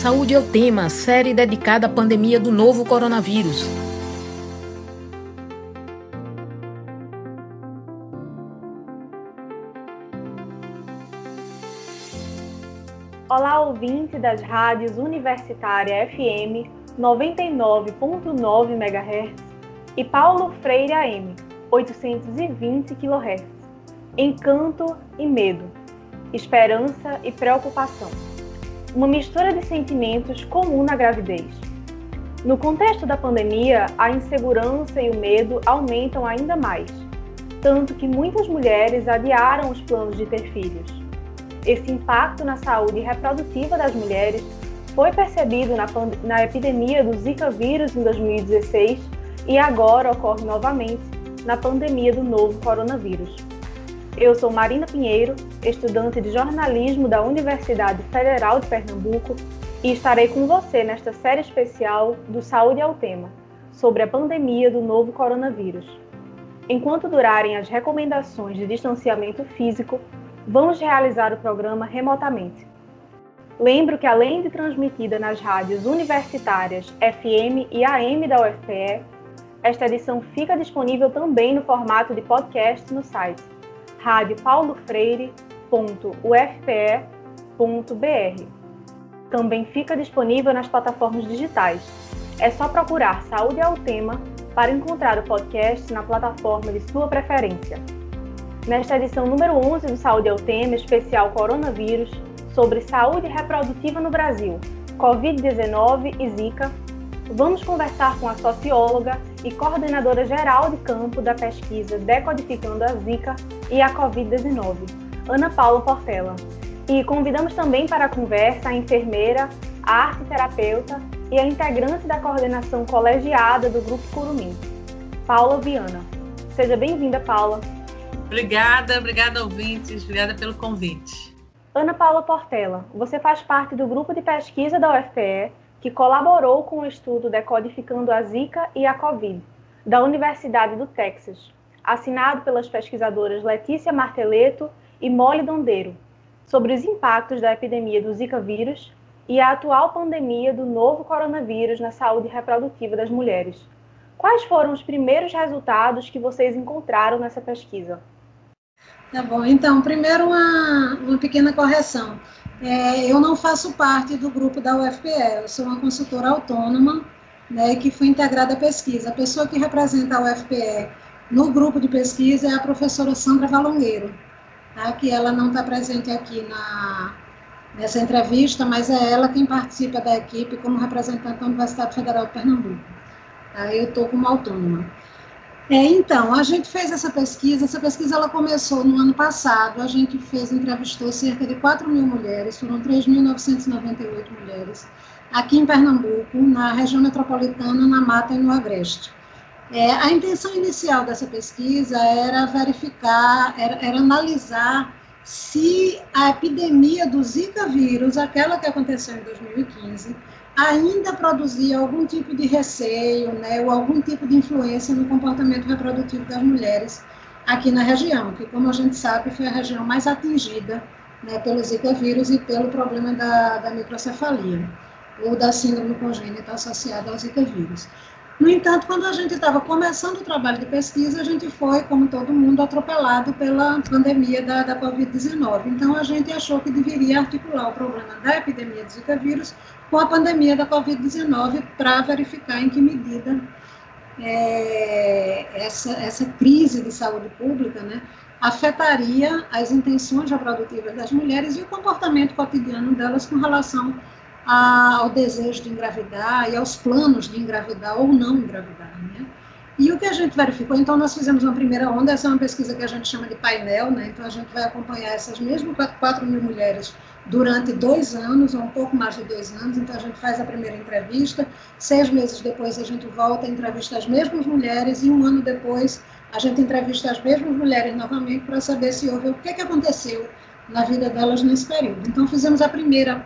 Saúde é o tema, série dedicada à pandemia do novo coronavírus. Olá, ouvinte das rádios Universitária FM 99.9 MHz e Paulo Freire AM 820 kHz. Encanto e medo, esperança e preocupação. Uma mistura de sentimentos comum na gravidez. No contexto da pandemia, a insegurança e o medo aumentam ainda mais, tanto que muitas mulheres adiaram os planos de ter filhos esse impacto na saúde reprodutiva das mulheres foi percebido na, na epidemia do Zika vírus em 2016 e agora ocorre novamente na pandemia do novo coronavírus. Eu sou Marina Pinheiro, estudante de jornalismo da Universidade Federal de Pernambuco e estarei com você nesta série especial do Saúde ao Tema, sobre a pandemia do novo coronavírus. Enquanto durarem as recomendações de distanciamento físico, vamos realizar o programa remotamente. Lembro que, além de transmitida nas rádios universitárias FM e AM da UFPE, esta edição fica disponível também no formato de podcast no site radiopaulofreire.ufpe.br. Também fica disponível nas plataformas digitais. É só procurar Saúde ao Tema para encontrar o podcast na plataforma de sua preferência nesta edição número 11 do Saúde é o Tema, especial Coronavírus, sobre saúde reprodutiva no Brasil, Covid-19 e Zika, vamos conversar com a socióloga e coordenadora geral de campo da pesquisa Decodificando a Zika e a Covid-19, Ana Paula Portela. E convidamos também para a conversa a enfermeira, a arte terapeuta e a integrante da coordenação colegiada do Grupo Curumim, Paula Viana. Seja bem-vinda, Paula. Obrigada, obrigada ouvintes, obrigada pelo convite. Ana Paula Portela, você faz parte do grupo de pesquisa da UFPE que colaborou com o estudo Decodificando a Zika e a Covid, da Universidade do Texas, assinado pelas pesquisadoras Letícia Marteleto e Molly Dondeiro, sobre os impactos da epidemia do Zika vírus e a atual pandemia do novo coronavírus na saúde reprodutiva das mulheres. Quais foram os primeiros resultados que vocês encontraram nessa pesquisa? Tá bom, então, primeiro uma, uma pequena correção. É, eu não faço parte do grupo da UFPE, eu sou uma consultora autônoma, né, que foi integrada à pesquisa. A pessoa que representa a UFPE no grupo de pesquisa é a professora Sandra Valongueiro, tá, que ela não está presente aqui na, nessa entrevista, mas é ela quem participa da equipe como representante da Universidade Federal de Pernambuco. Tá, eu estou como autônoma. É, então, a gente fez essa pesquisa, essa pesquisa ela começou no ano passado, a gente fez, entrevistou cerca de 4 mil mulheres, foram 3.998 mulheres, aqui em Pernambuco, na região metropolitana, na Mata e no Agreste. É, a intenção inicial dessa pesquisa era verificar, era, era analisar se a epidemia do Zika vírus, aquela que aconteceu em 2015, ainda produzia algum tipo de receio, né, ou algum tipo de influência no comportamento reprodutivo das mulheres aqui na região, que, como a gente sabe, foi a região mais atingida né, pelo Zika vírus e pelo problema da, da microcefalia, ou da síndrome congênita associada ao Zika vírus. No entanto, quando a gente estava começando o trabalho de pesquisa, a gente foi, como todo mundo, atropelado pela pandemia da, da Covid-19. Então, a gente achou que deveria articular o problema da epidemia de Zika vírus com a pandemia da Covid-19 para verificar em que medida é, essa, essa crise de saúde pública né, afetaria as intenções reprodutivas das mulheres e o comportamento cotidiano delas com relação ao desejo de engravidar e aos planos de engravidar ou não engravidar. Né? E o que a gente verificou, então nós fizemos uma primeira onda, essa é uma pesquisa que a gente chama de painel, né? então a gente vai acompanhar essas mesmas 4 mil mulheres durante dois anos, ou um pouco mais de dois anos, então a gente faz a primeira entrevista, seis meses depois a gente volta a entrevistar as mesmas mulheres, e um ano depois a gente entrevista as mesmas mulheres novamente para saber se houve o que, que aconteceu na vida delas nesse período. Então fizemos a primeira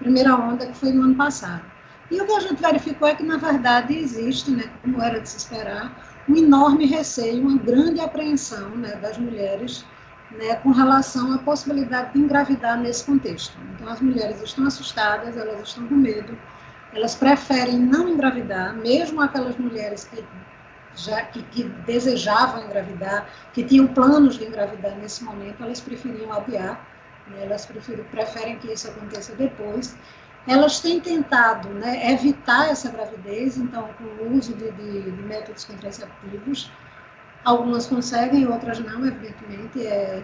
primeira onda, que foi no ano passado. E o que a gente verificou é que, na verdade, existe, né, como era de se esperar, um enorme receio, uma grande apreensão né, das mulheres né, com relação à possibilidade de engravidar nesse contexto. Então, as mulheres estão assustadas, elas estão com medo, elas preferem não engravidar, mesmo aquelas mulheres que já que, que, desejavam engravidar, que tinham planos de engravidar nesse momento, elas preferiam adiar, né, elas preferem, preferem que isso aconteça depois. Elas têm tentado né, evitar essa gravidez, então, com o uso de, de, de métodos contraceptivos, Algumas conseguem, outras não, evidentemente. É,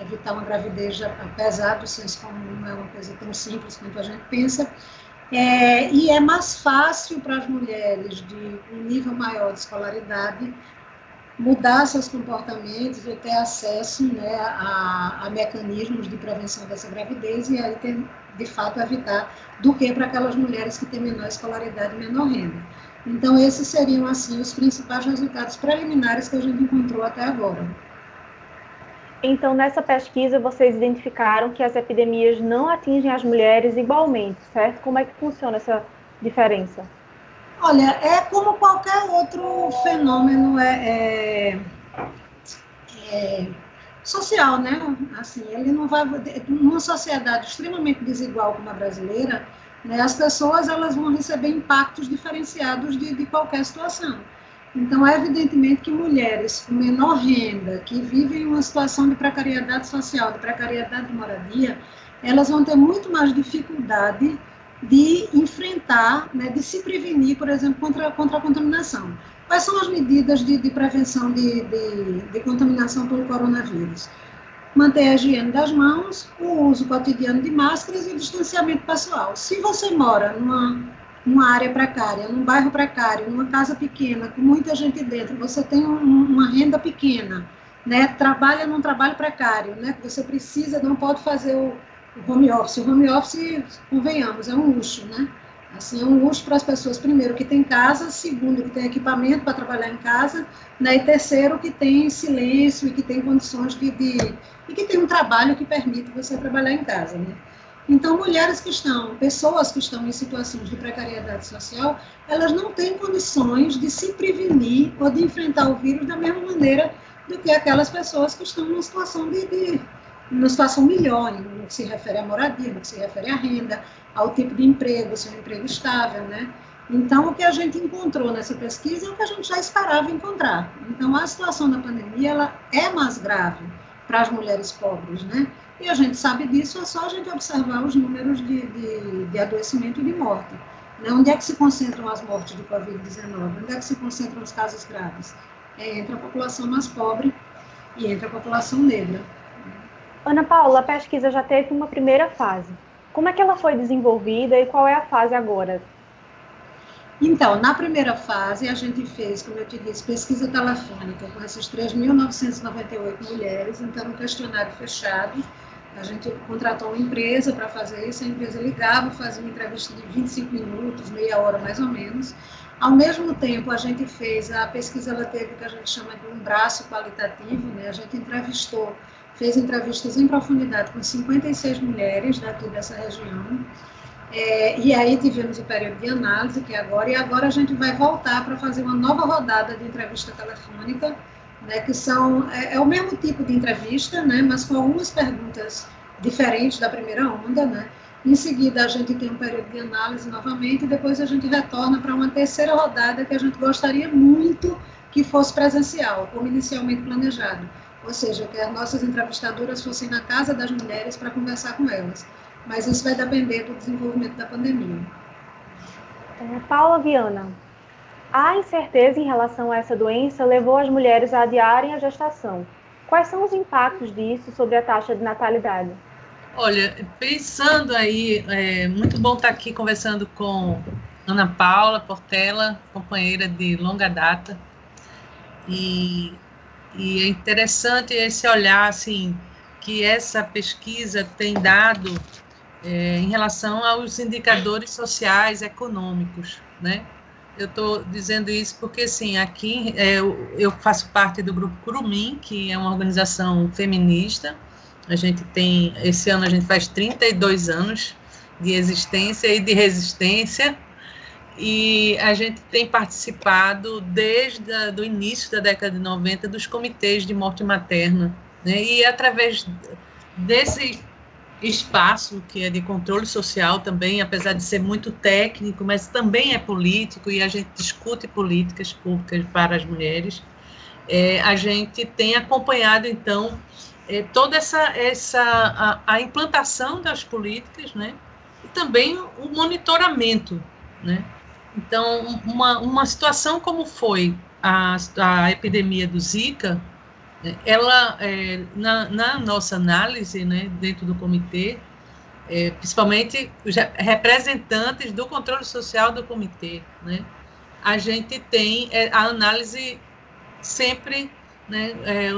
evitar uma gravidez, apesar do senso comum, não é uma coisa tão simples quanto a gente pensa. É, e é mais fácil para as mulheres de um nível maior de escolaridade mudar seus comportamentos e ter acesso né, a, a, mecanismos de prevenção dessa gravidez e aí ter, de fato evitar do que para aquelas mulheres que têm menor escolaridade e menor renda. Então, esses seriam, assim, os principais resultados preliminares que a gente encontrou até agora. Então, nessa pesquisa, vocês identificaram que as epidemias não atingem as mulheres igualmente, certo? Como é que funciona essa diferença? Olha, é como qualquer outro fenômeno é, é, é social, né? Assim, ele não vai. Numa sociedade extremamente desigual como a brasileira, né, as pessoas elas vão receber impactos diferenciados de, de qualquer situação. Então, é evidentemente que mulheres com menor renda, que vivem uma situação de precariedade social, de precariedade de moradia, elas vão ter muito mais dificuldade de enfrentar, né, de se prevenir, por exemplo, contra, contra a contaminação. Quais são as medidas de, de prevenção de, de, de contaminação pelo coronavírus? manter a higiene das mãos, o uso cotidiano de máscaras e o distanciamento pessoal. Se você mora numa, numa área precária, num bairro precário, numa casa pequena, com muita gente dentro, você tem um, uma renda pequena, né, trabalha num trabalho precário, né, você precisa, não pode fazer o, o home office. O home office, convenhamos, é um luxo, né? Assim, é um luxo para as pessoas, primeiro, que tem casa, segundo, que tem equipamento para trabalhar em casa, né, e terceiro, que tem silêncio e que tem condições de, de e que tem um trabalho que permite você trabalhar em casa, né? Então, mulheres que estão, pessoas que estão em situações de precariedade social, elas não têm condições de se prevenir ou de enfrentar o vírus da mesma maneira do que aquelas pessoas que estão numa situação de, de numa situação melhor, no que se refere à moradia, no que se refere à renda, ao tipo de emprego, se é um emprego estável, né? Então, o que a gente encontrou nessa pesquisa é o que a gente já esperava encontrar. Então, a situação da pandemia, ela é mais grave para as mulheres pobres, né? E a gente sabe disso, é só a gente observar os números de, de, de adoecimento e de morte. Né? Onde é que se concentram as mortes de Covid-19? Onde é que se concentram os casos graves? É entre a população mais pobre e entre a população negra. Ana Paula, a pesquisa já teve uma primeira fase. Como é que ela foi desenvolvida e qual é a fase agora? Então, na primeira fase, a gente fez, como eu te disse, pesquisa telefônica com essas 3.998 mulheres, então, um questionário fechado. A gente contratou uma empresa para fazer isso, a empresa ligava, fazia uma entrevista de 25 minutos, meia hora mais ou menos. Ao mesmo tempo, a gente fez, a pesquisa ela teve o que a gente chama de um braço qualitativo, né? a gente entrevistou, fez entrevistas em profundidade com 56 mulheres daqui dessa região, é, e aí tivemos o período de análise, que é agora, e agora a gente vai voltar para fazer uma nova rodada de entrevista telefônica, né, que são, é, é, o mesmo tipo de entrevista, né, mas com algumas perguntas diferentes da primeira onda, né. Em seguida, a gente tem um período de análise novamente, e depois a gente retorna para uma terceira rodada que a gente gostaria muito que fosse presencial, como inicialmente planejado. Ou seja, que as nossas entrevistadoras fossem na casa das mulheres para conversar com elas mas isso vai depender do desenvolvimento da pandemia. É, Paula Viana, a incerteza em relação a essa doença levou as mulheres a adiarem a gestação. Quais são os impactos disso sobre a taxa de natalidade? Olha, pensando aí, é muito bom estar aqui conversando com Ana Paula Portela, companheira de longa data, e, e é interessante esse olhar, assim, que essa pesquisa tem dado é, em relação aos indicadores sociais econômicos, né? Eu estou dizendo isso porque, assim, aqui é, eu, eu faço parte do grupo Curumim, que é uma organização feminista. A gente tem, esse ano a gente faz 32 anos de existência e de resistência, e a gente tem participado desde o início da década de 90 dos comitês de morte materna Né? E através desse espaço que é de controle social também, apesar de ser muito técnico, mas também é político e a gente discute políticas públicas para as mulheres. É, a gente tem acompanhado então é, toda essa essa a, a, implantação das políticas, né? E também o monitoramento, né? Então, uma, uma situação como foi a, a epidemia do Zika, ela, é, na, na, nossa análise, né, dentro do comitê, é, principalmente os representantes do controle social do comitê, né, a gente tem é, a análise sempre né, é,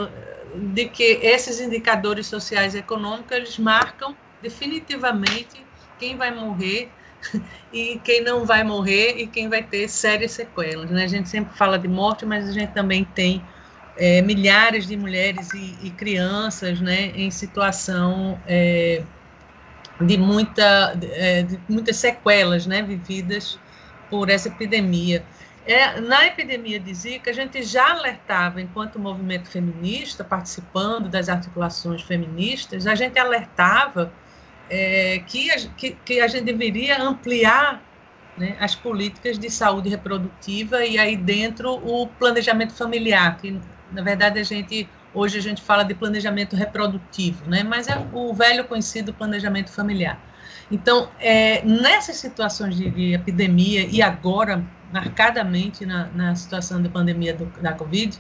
de que esses indicadores sociais e econômicos eles marcam definitivamente quem vai morrer e quem não vai morrer e quem vai ter sérias sequelas. Né? A gente sempre fala de morte, mas a gente também tem é, milhares de mulheres e, e, crianças né, em situação é, de, muita, é, de muitas sequelas né, vividas por essa epidemia. É, na epidemia de Zika, a gente já alertava, enquanto movimento feminista, participando das articulações feministas, a gente alertava é, que, a, que, que, a gente deveria ampliar né, as políticas de saúde reprodutiva e aí dentro o planejamento familiar, que na verdade, a gente hoje a gente fala de planejamento reprodutivo, né? Mas é o velho conhecido planejamento familiar. Então, é, nessas situações de, de, epidemia e agora marcadamente na, na situação da pandemia do, da Covid,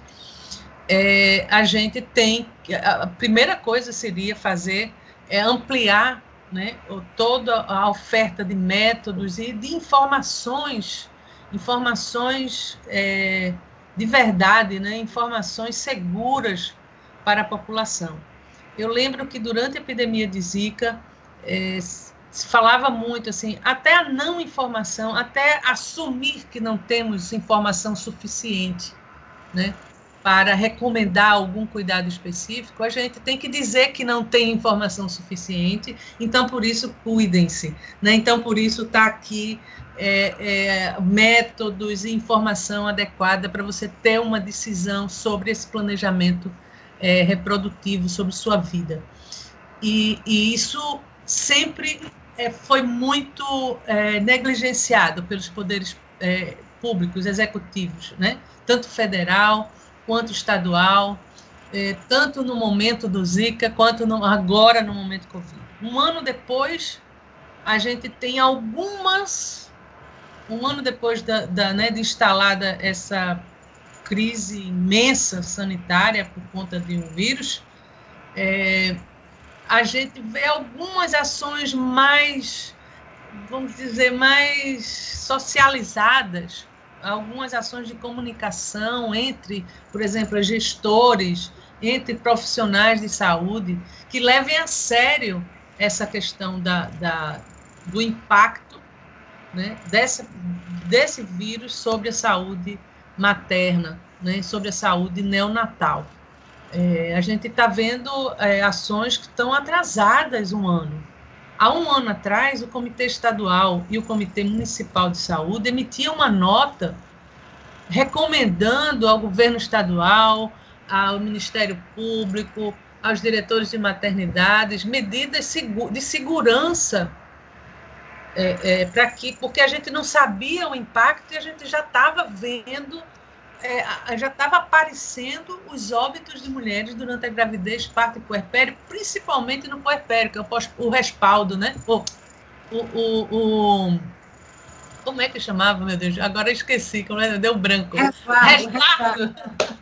é, a gente tem a primeira coisa seria fazer é ampliar né, toda a oferta de métodos e de informações, informações é, de verdade, né, informações seguras para a população. Eu lembro que durante a epidemia de Zika, é, se falava muito assim, até a não informação, até assumir que não temos informação suficiente, né, para recomendar algum cuidado específico, a gente tem que dizer que não tem informação suficiente, então por isso cuidem-se, né? Então por isso está aqui é, é, métodos e informação adequada para você ter uma decisão sobre esse planejamento é, reprodutivo, sobre sua vida. E, e isso sempre é, foi muito é, negligenciado pelos poderes é, públicos, executivos, né? tanto federal quanto estadual, tanto no momento do Zika quanto no, agora no momento Covid. Um ano depois, a gente tem algumas um ano depois da, da né, de instalada essa crise imensa sanitária por conta de um vírus, é, a gente vê algumas ações mais, vamos dizer, mais socializadas, algumas ações de comunicação entre, por exemplo, gestores, entre profissionais de saúde, que levem a sério essa questão da, da do impacto né, desse, vírus sobre a saúde materna, né, sobre a saúde neonatal. É, a gente está vendo é, ações que estão atrasadas um ano. Há um ano atrás, o Comitê Estadual e o Comitê Municipal de Saúde emitiam uma nota recomendando ao governo estadual, ao Ministério Público, aos diretores de maternidades, medidas de segurança é, é, para que, porque a gente não sabia o impacto e a gente já estava vendo, é, já estava aparecendo os óbitos de mulheres durante a gravidez, parto e puerpério, principalmente no puerpério, que é o, pós, o respaldo, né? O, o, o, o, como é que chamava, meu Deus? Agora esqueci, como é? Deu branco. Resguardo. resguardo.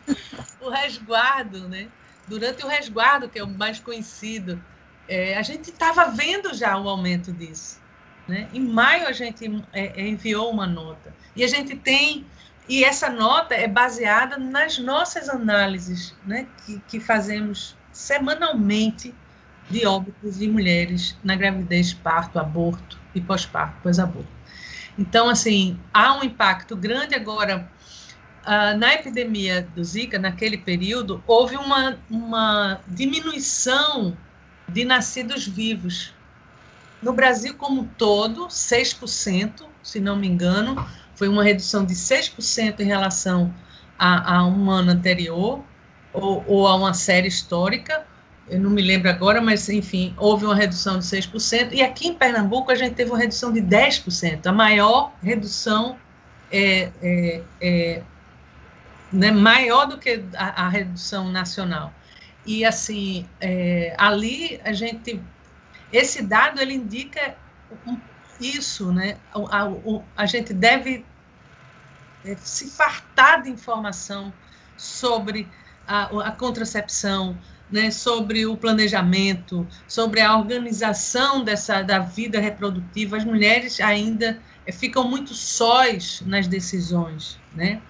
o resguardo, né? Durante o resguardo, que é o mais conhecido, é, a gente estava vendo já o aumento disso. Né? Em maio a gente é, é, enviou uma nota e a gente tem e essa nota é baseada nas nossas análises, né, que, que fazemos semanalmente de óbitos de mulheres na gravidez, parto, aborto e pós-parto, pós-aborto. Então, assim, há um impacto grande agora. Uh, na epidemia do Zika, naquele período, houve uma, uma diminuição de nascidos vivos no Brasil como um todo, 6%, se não me engano, foi uma redução de 6% em relação a, a, um ano anterior, ou, ou, a uma série histórica. eu não me lembro agora, mas enfim, houve uma redução de 6%, e aqui em Pernambuco a gente teve uma redução de 10%, a maior redução é, é, é né, maior do que a, a, redução nacional. E assim, é, ali a gente, esse dado ele indica isso, né? A, a, a gente deve é, se fartar de informação sobre a, a contracepção, né, sobre o planejamento, sobre a organização dessa da vida reprodutiva, as mulheres ainda é, ficam muito sós nas decisões, né?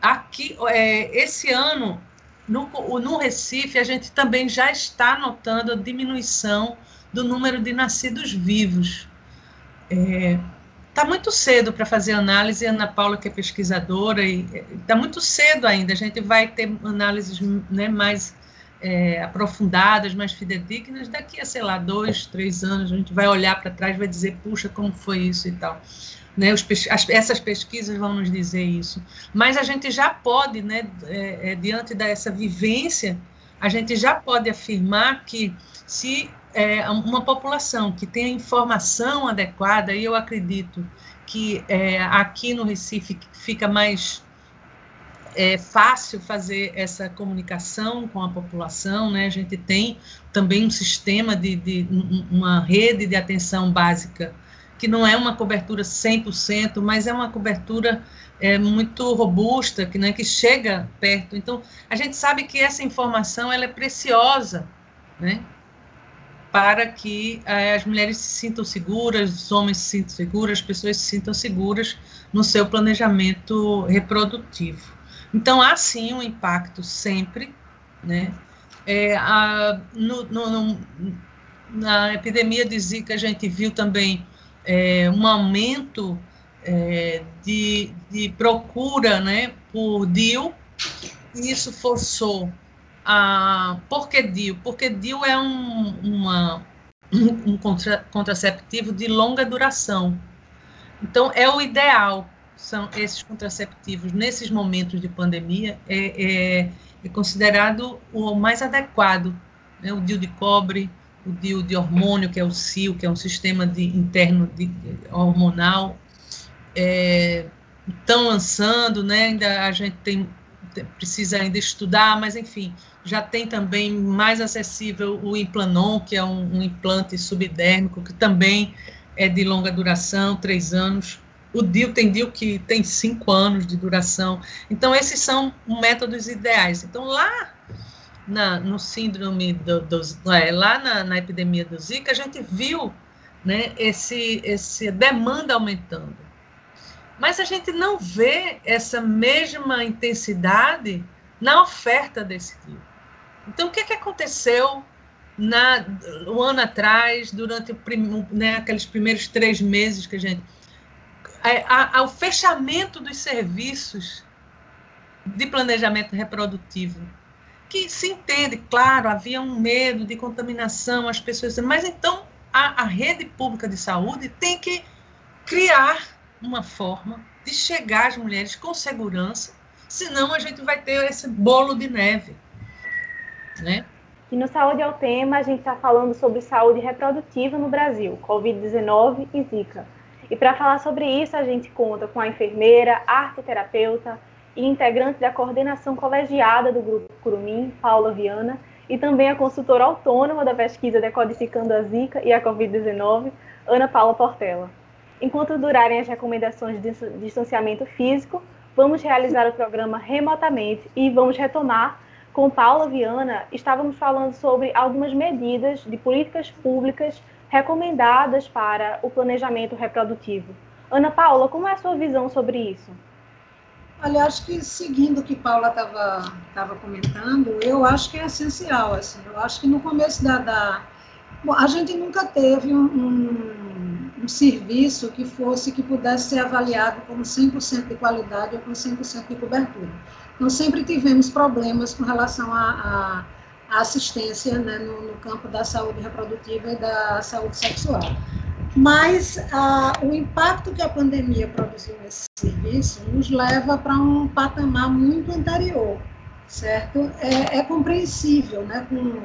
Aqui, é, esse ano, no, no Recife, a gente também já está notando a diminuição do número de nascidos vivos. É, Está muito cedo para fazer análise, Ana Paula, que é pesquisadora, e está muito cedo ainda. A gente vai ter análises né, mais é, aprofundadas, mais fidedignas. Daqui a, sei lá, dois, três anos, a gente vai olhar para trás vai dizer, puxa, como foi isso e tal. Né, os, as, essas pesquisas vão nos dizer isso. Mas a gente já pode, né, é, é, diante dessa vivência, a gente já pode afirmar que se é, uma população que tenha informação adequada, e eu acredito que é, aqui no Recife fica mais é, fácil fazer essa comunicação com a população, né? A gente tem também um sistema de, de uma rede de atenção básica que não é uma cobertura 100%, mas é uma cobertura é, muito robusta, que, né, que chega perto. Então, a gente sabe que essa informação ela é preciosa, né? Para que eh, as mulheres se sintam seguras, os homens se sintam seguros, as pessoas se sintam seguras no seu planejamento reprodutivo. Então, há sim um impacto sempre, né? É, a, no, no, no, na epidemia de Zika, a gente viu também é, um aumento é, de, de procura né, por DIL, isso forçou por que DIU? Porque DIU é um, uma, um contra, contraceptivo de longa duração. Então, é o ideal, são esses contraceptivos nesses momentos de pandemia, é, é, é considerado o mais adequado. Né? O DIU de cobre, o DIU de hormônio, que é o CIO, que é um sistema de, interno de hormonal, estão é, lançando, né? ainda a gente tem precisa ainda estudar, mas enfim, já tem também mais acessível o Implanon, que é um, um implante subdérmico, que também é de longa duração, três anos. O DIL tem DIL que tem cinco anos de duração. Então, esses são métodos ideais. Então, lá na, no síndrome do, do é, lá na, na, epidemia do Zika, a gente viu né, esse, esse demanda aumentando. Mas a gente não vê essa mesma intensidade na oferta desse tipo. Então, o que, é que aconteceu na, um ano atrás, durante o, né, aqueles primeiros três meses que a gente. A, a, o fechamento dos serviços de planejamento reprodutivo, que se entende, claro, havia um medo de contaminação, as pessoas. Mas então a, a rede pública de saúde tem que criar uma forma de chegar às mulheres com segurança, senão a gente vai ter esse bolo de neve, né? E no Saúde é o Tema, a gente está falando sobre saúde reprodutiva no Brasil, Covid-19 e Zika. E para falar sobre isso, a gente conta com a enfermeira, arteterapeuta e integrante da coordenação colegiada do Grupo Curumim, Paula Viana, e também a consultora autônoma da pesquisa Decodificando a Zika e a Covid-19, Ana Paula Portela. Enquanto durarem as recomendações de distanciamento físico, vamos realizar o programa remotamente e vamos retomar com Paula Viana. Estávamos falando sobre algumas medidas de políticas públicas recomendadas para o planejamento reprodutivo. Ana Paula, como é a sua visão sobre isso? Olha, acho que seguindo o que Paula estava comentando, eu acho que é essencial. Assim, eu acho que no começo da, da Bom, a gente nunca teve um, um, um, serviço que fosse, que pudesse ser avaliado como 100% de qualidade ou com 100% de cobertura. Nós sempre tivemos problemas com relação à assistência né, no, no, campo da saúde reprodutiva e da saúde sexual. Mas o impacto que a pandemia produziu nesse serviço nos leva para um patamar muito anterior, certo? É, é compreensível, né, com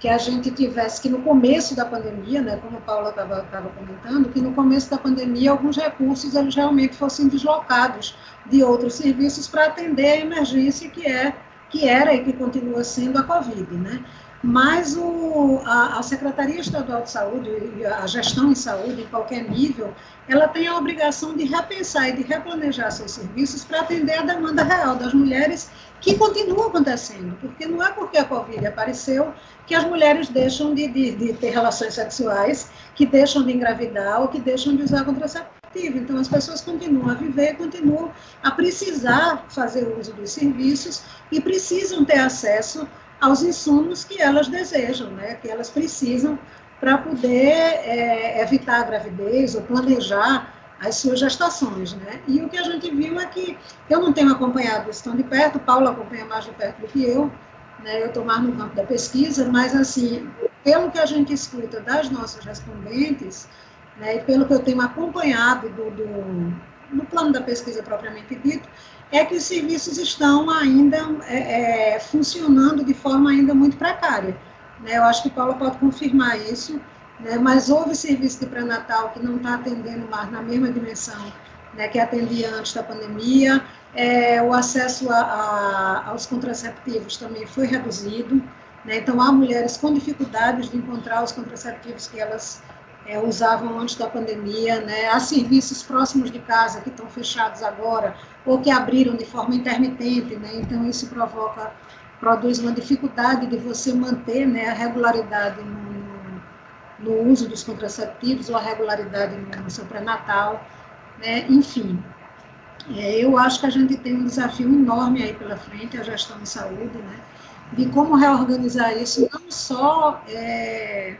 que a gente tivesse que no começo da pandemia, né, como a Paula estava comentando, que no começo da pandemia alguns recursos eles realmente fossem deslocados de outros serviços para atender a emergência que é que era e que continua sendo a Covid, né? Mas o, a, a, Secretaria Estadual de Saúde e a gestão em saúde, em qualquer nível, ela tem a obrigação de repensar e de replanejar seus serviços para atender a demanda real das mulheres, que continua acontecendo, porque não é porque a Covid apareceu que as mulheres deixam de, de, de ter relações sexuais, que deixam de engravidar ou que deixam de usar contraceptivo. Então, as pessoas continuam a viver, continuam a precisar fazer uso dos serviços e precisam ter acesso aos insumos que elas desejam, né, que elas precisam para poder é, evitar a gravidez ou planejar as suas gestações, né? E o que a gente viu é que eu não tenho acompanhado isso tão de perto, Paula acompanha mais de perto do que eu, né? Eu estou mais no campo da pesquisa, mas assim, pelo que a gente escuta das nossas respondentes, né, e pelo que eu tenho acompanhado do, do no plano da pesquisa propriamente dito, é que os serviços estão ainda é, é, funcionando de forma ainda muito precária. Né? Eu acho que Paula pode confirmar isso, né? mas houve serviço de pré-natal que não está atendendo mais na mesma dimensão né, que atendia antes da pandemia, é, o acesso a, a, aos contraceptivos também foi reduzido, né? então há mulheres com dificuldades de encontrar os contraceptivos que elas é, usavam antes da pandemia, né? Há serviços próximos de casa que estão fechados agora ou que abriram de forma intermitente, né? Então isso provoca, produz uma dificuldade de você manter, né, a regularidade no, no uso dos contraceptivos ou a regularidade no, no seu pré-natal, né? Enfim, é, eu acho que a gente tem um desafio enorme aí pela frente, a gestão de saúde, né? De como reorganizar isso, não só é,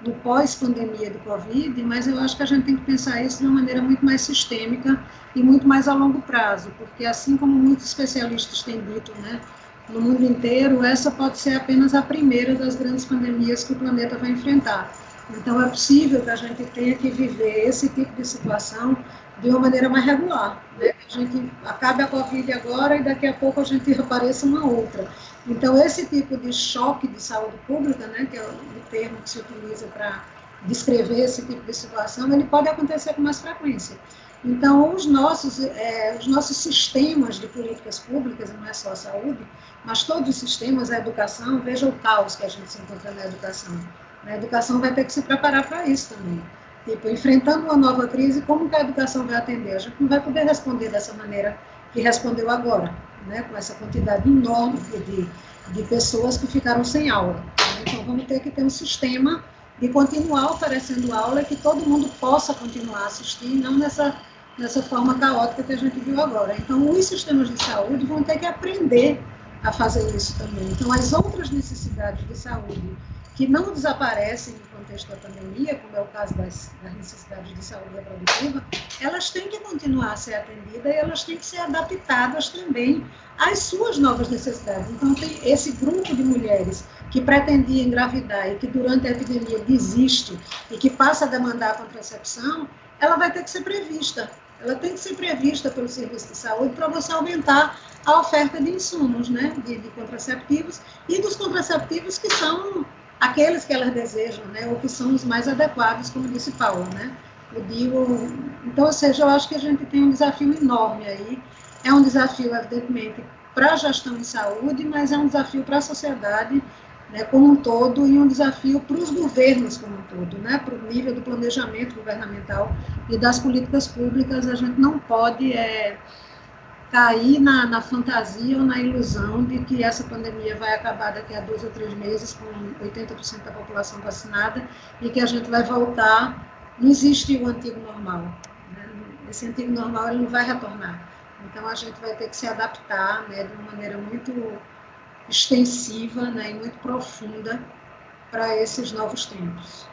no pós-pandemia do Covid, mas eu acho que a gente tem que pensar isso de uma maneira muito mais sistêmica e muito mais a longo prazo, porque assim como muitos especialistas têm dito, né, no mundo inteiro, essa pode ser apenas a primeira das grandes pandemias que o planeta vai enfrentar. Então é possível que a gente tenha que viver esse tipo de situação de uma maneira mais regular. Né? A gente acabe a Covid agora e daqui a pouco a gente apareça uma outra. Então, esse tipo de choque de saúde pública, né, que é o termo que se utiliza para descrever esse tipo de situação, ele pode acontecer com mais frequência. Então, os nossos, é, os nossos sistemas de políticas públicas, não é só a saúde, mas todos os sistemas, a educação, veja o caos que a gente se encontra na educação. A educação vai ter que se preparar para isso também. Tipo, enfrentando uma nova crise, como que a educação vai atender? A gente não vai poder responder dessa maneira que respondeu agora, né? com essa quantidade enorme de, de pessoas que ficaram sem aula. Então, vamos ter que ter um sistema de continuar oferecendo aula que todo mundo possa continuar assistindo, não nessa, nessa forma caótica que a gente viu agora. Então, os sistemas de saúde vão ter que aprender a fazer isso também. Então, as outras necessidades de saúde que não desaparecem no contexto da pandemia, como é o caso das, das necessidades de saúde reprodutiva, elas têm que continuar a ser atendidas e elas têm que ser adaptadas também às suas novas necessidades. Então, tem esse grupo de mulheres que pretendia engravidar e que durante a epidemia desiste e que passa a demandar a contracepção, ela vai ter que ser prevista. Ela tem que ser prevista pelo serviço de saúde para você aumentar a oferta de insumos, né, de, de contraceptivos e dos contraceptivos que são aqueles que elas desejam, né, ou que são os mais adequados, como disse Paula, né? Eu digo, então, ou seja, eu acho que a gente tem um desafio enorme aí. É um desafio, evidentemente, para a gestão em saúde, mas é um desafio para a sociedade né, como um todo e um desafio para os governos como um todo, né, para o nível do planejamento governamental e das políticas públicas. A gente não pode é, cair na, na fantasia ou na ilusão de que essa pandemia vai acabar daqui a dois ou três meses com 80% da população vacinada e que a gente vai voltar. Não existe o antigo normal. Né? Esse antigo normal ele não vai retornar. Então a gente vai ter que se adaptar né, de uma maneira muito extensiva né, e muito profunda para esses novos tempos.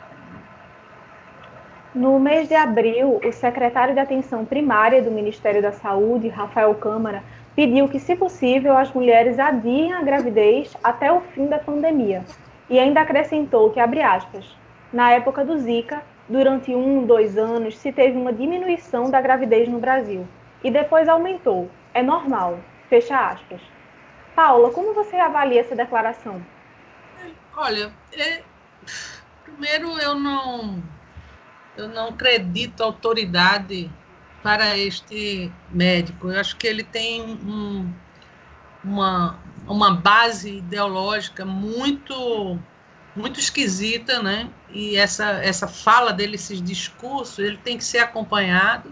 No mês de abril, o secretário de Atenção Primária do Ministério da Saúde, Rafael Câmara, pediu que, se possível, as mulheres adiem a gravidez até o fim da pandemia. E ainda acrescentou que, abre aspas, na época do Zika, durante um, dois anos, se teve uma diminuição da gravidez no Brasil. E depois aumentou. É normal. Fecha aspas. Paula, como você avalia essa declaração? Olha, é, primeiro eu não eu não acredito autoridade para este médico. Eu acho que ele tem um, uma, uma base ideológica muito muito esquisita, né? E essa essa fala dele, esses discursos, ele tem que ser acompanhado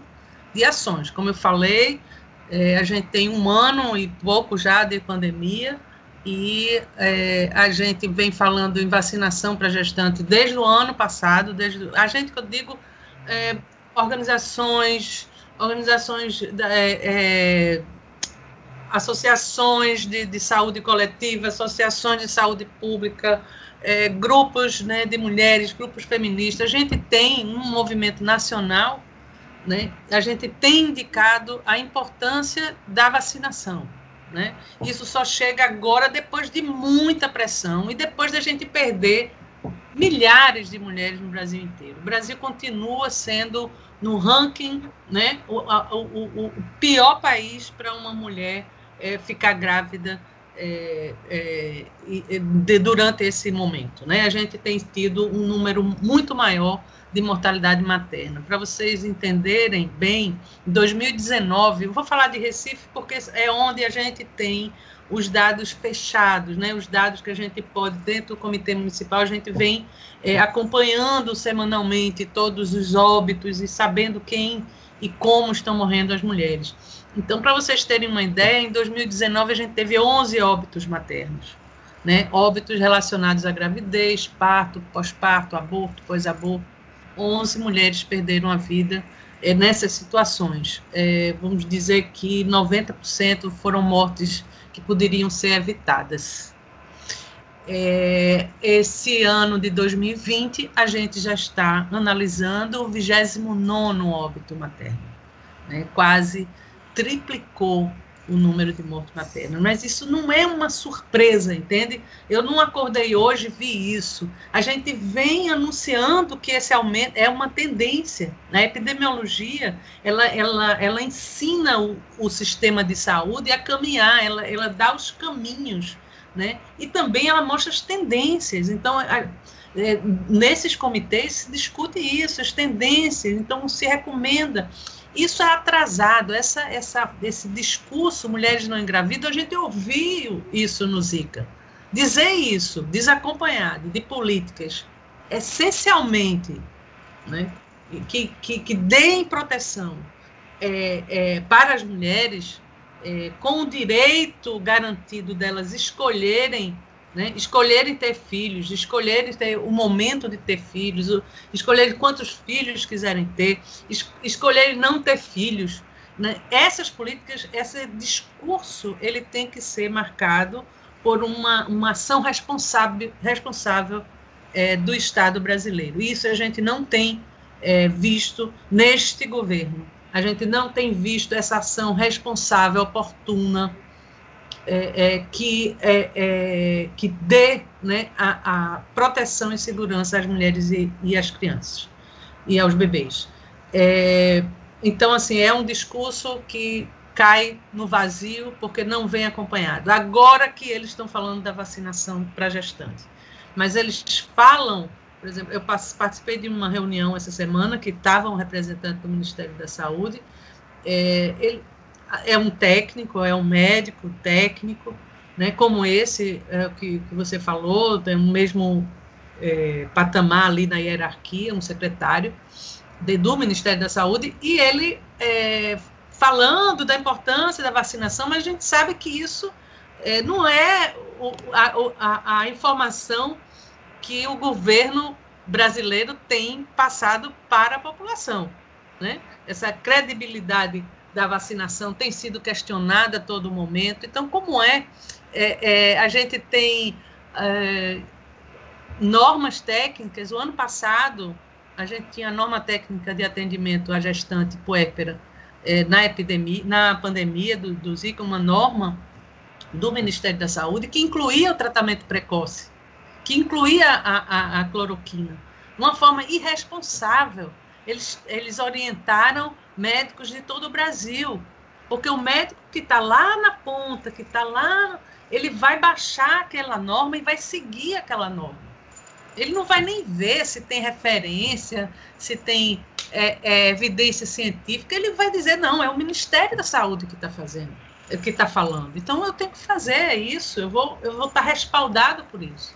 de ações. Como eu falei, é, a gente tem um ano e pouco já de pandemia e é, a gente vem falando em vacinação para gestante desde o ano passado, desde a gente que eu digo é, organizações, organizações é, é, associações de, de, saúde coletiva, associações de saúde pública, é, grupos né, de mulheres, grupos feministas. A gente tem um movimento nacional, né, a gente tem indicado a importância da vacinação. Né? Isso só chega agora depois de muita pressão e depois da gente perder milhares de mulheres no Brasil inteiro. O Brasil continua sendo, no ranking, né, o, o, o pior país para uma mulher é, ficar grávida é, é, de, durante esse momento. Né? A gente tem tido um número muito maior de mortalidade materna. Para vocês entenderem bem, em 2019, eu vou falar de Recife porque é onde a gente tem os dados fechados, né, os dados que a gente pode, dentro do Comitê Municipal, a gente vem é, acompanhando semanalmente todos os óbitos e sabendo quem e como estão morrendo as mulheres. Então, para vocês terem uma ideia, em 2019 a gente teve 11 óbitos maternos, né, óbitos relacionados à gravidez, parto, pós-parto, aborto, pós-aborto. 11 mulheres perderam a vida é, nessas situações. É, vamos dizer que 90% foram mortes que poderiam ser evitadas. É, esse ano de 2020, a gente já está analisando o 29 óbito materno, né? quase triplicou o número de mortes maternas. Mas isso não é uma surpresa, entende? Eu não acordei hoje vi isso. A gente vem anunciando que esse aumento é uma tendência. A epidemiologia, ela, ela, ela ensina o, o sistema de saúde a caminhar, ela, ela dá os caminhos, né? E também ela mostra as tendências. Então, a, é, nesses comitês se discute isso, as tendências, então se recomenda isso é atrasado, essa, essa, esse discurso mulheres não engravidam, a gente ouviu isso no Zika. Dizer isso, desacompanhado de políticas, essencialmente, né, que, que, que deem proteção é, é, para as mulheres, é, com o direito garantido delas escolherem né? escolherem ter filhos, escolherem ter o momento de ter filhos, escolherem quantos filhos quiserem ter, es escolherem não ter filhos. Né? Essas políticas, esse discurso, ele tem que ser marcado por uma, uma ação responsável, responsável é, do Estado brasileiro. Isso a gente não tem é, visto neste governo. A gente não tem visto essa ação responsável, oportuna, é, é, que, é, é, que dê né, a, a, proteção e segurança às mulheres e, e às crianças e aos bebês. É, então, assim, é um discurso que cai no vazio porque não vem acompanhado. Agora que eles estão falando da vacinação para gestantes, mas eles falam, por exemplo, eu participei de uma reunião essa semana que estava um representante do Ministério da Saúde, é, ele, é um técnico, é um médico técnico, né, como esse é, que, que você falou, tem o mesmo é, patamar ali na hierarquia, um secretário de, do Ministério da Saúde, e ele é, falando da importância da vacinação, mas a gente sabe que isso é, não é o, a, a, a informação que o governo brasileiro tem passado para a população. Né? Essa credibilidade da vacinação tem sido questionada a todo momento. Então, como é? é, é a gente tem é, normas técnicas. O ano passado, a gente tinha a norma técnica de atendimento à gestante puérpera é, na epidemia, na pandemia do, do Zika, uma norma do Ministério da Saúde que incluía o tratamento precoce, que incluía a, a, a cloroquina. Uma forma irresponsável. Eles, eles orientaram médicos de todo o Brasil. Porque o médico que está lá na ponta, que está lá, ele vai baixar aquela norma e vai seguir aquela norma. Ele não vai nem ver se tem referência, se tem é, é, evidência científica, ele vai dizer, não, é o Ministério da Saúde que está fazendo, que está falando. Então eu tenho que fazer isso, eu vou, eu vou estar tá respaldado por isso.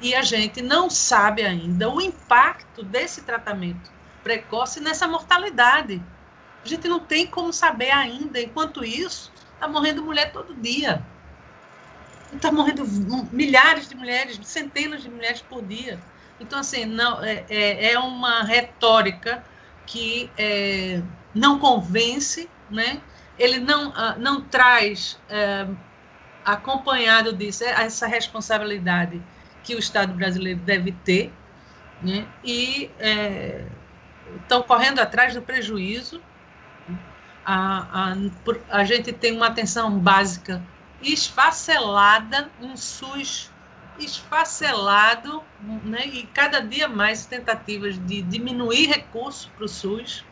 E a gente não sabe ainda o impacto desse tratamento precoce nessa mortalidade. A gente não tem como saber ainda. Enquanto isso, está morrendo mulher todo dia. Está morrendo milhares de mulheres, centenas de mulheres por dia. Então, assim, não, é, é, é uma retórica que é, não convence, né? ele não, uh, não traz uh, acompanhado disso essa responsabilidade que o Estado brasileiro deve ter, né? e é, estão correndo atrás do prejuízo. A, a, a gente tem uma atenção básica esfacelada, um SUS esfacelado, né? e cada dia mais tentativas de diminuir recursos para o SUS.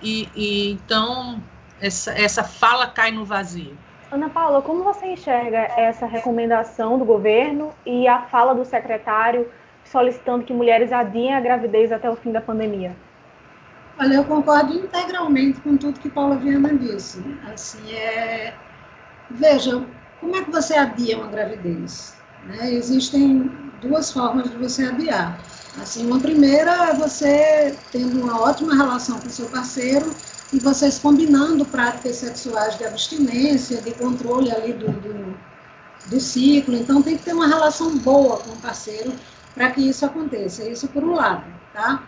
E, e, então essa, essa fala cai no vazio. Ana Paula, como você enxerga essa recomendação do governo e a fala do secretário solicitando que mulheres adiem a gravidez até o fim da pandemia? Olha, eu concordo integralmente com tudo que Paula Viana disse. Assim, é... Veja, como é que você adia uma gravidez? Né? Existem duas formas de você adiar. Assim, uma primeira é você tendo uma ótima relação com seu parceiro e vocês combinando práticas sexuais de abstinência, de controle ali do, do, do ciclo. Então, tem que ter uma relação boa com o parceiro para que isso aconteça. Isso por um lado, tá?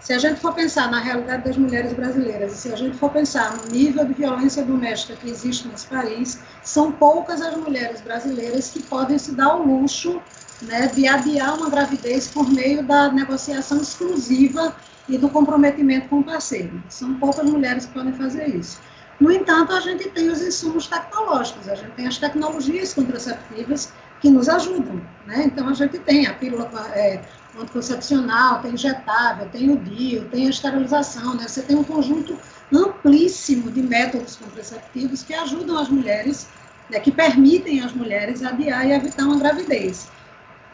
Se a gente for pensar na realidade das mulheres brasileiras, se a gente for pensar no nível de violência doméstica que existe nesse país, são poucas as mulheres brasileiras que podem se dar o luxo né, de adiar uma gravidez por meio da negociação exclusiva e do comprometimento com o parceiro. São poucas mulheres que podem fazer isso. No entanto, a gente tem os insumos tecnológicos, a gente tem as tecnologias contraceptivas que nos ajudam. Né? Então, a gente tem a pílula é, anticoncepcional, tem injetável, tem o DIU, tem a esterilização. Né? Você tem um conjunto amplíssimo de métodos contraceptivos que ajudam as mulheres, né, que permitem às mulheres adiar e evitar uma gravidez.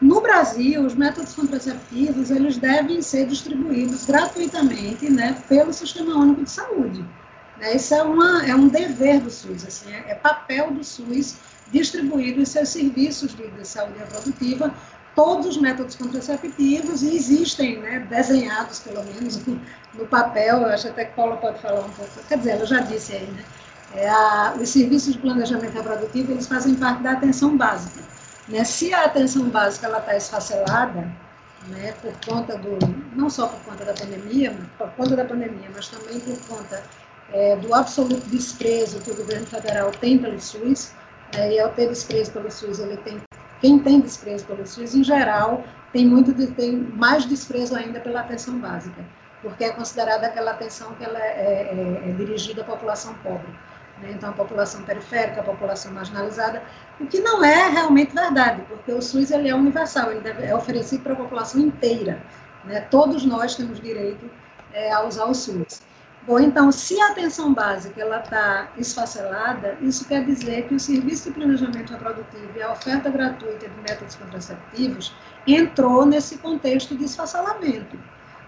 No Brasil, os métodos contraceptivos eles devem ser distribuídos gratuitamente né, pelo Sistema Único de Saúde. Né? Isso é, uma, é um dever do SUS, assim, é, é papel do SUS distribuir os seus serviços de, de saúde reprodutiva todos os métodos contraceptivos e existem, né, desenhados pelo menos no papel, eu acho até que Paula pode falar um pouco, quer dizer, ela já disse aí, né, é a, os serviços de planejamento reprodutivo, eles fazem parte da atenção básica. Né? Se a atenção básica está esfacelada, né, por conta do, não só por conta da pandemia, por conta da pandemia, mas também por conta é, do absoluto desprezo que o governo federal tem pelo SUS, né, e ao ter desprezo pelo SUS, ele tem quem tem desprezo pelo SUS, em geral, tem muito tem mais desprezo ainda pela atenção básica, porque é considerada aquela atenção que ela é, é, é dirigida à população pobre. Então, a população periférica, a população marginalizada, o que não é realmente verdade, porque o SUS ele é universal, ele deve, é oferecido para a população inteira. Né? Todos nós temos direito é, a usar o SUS. Bom, então, se a atenção básica está esfacelada, isso quer dizer que o serviço de planejamento reprodutivo e a oferta gratuita de métodos contraceptivos entrou nesse contexto de esfacelamento.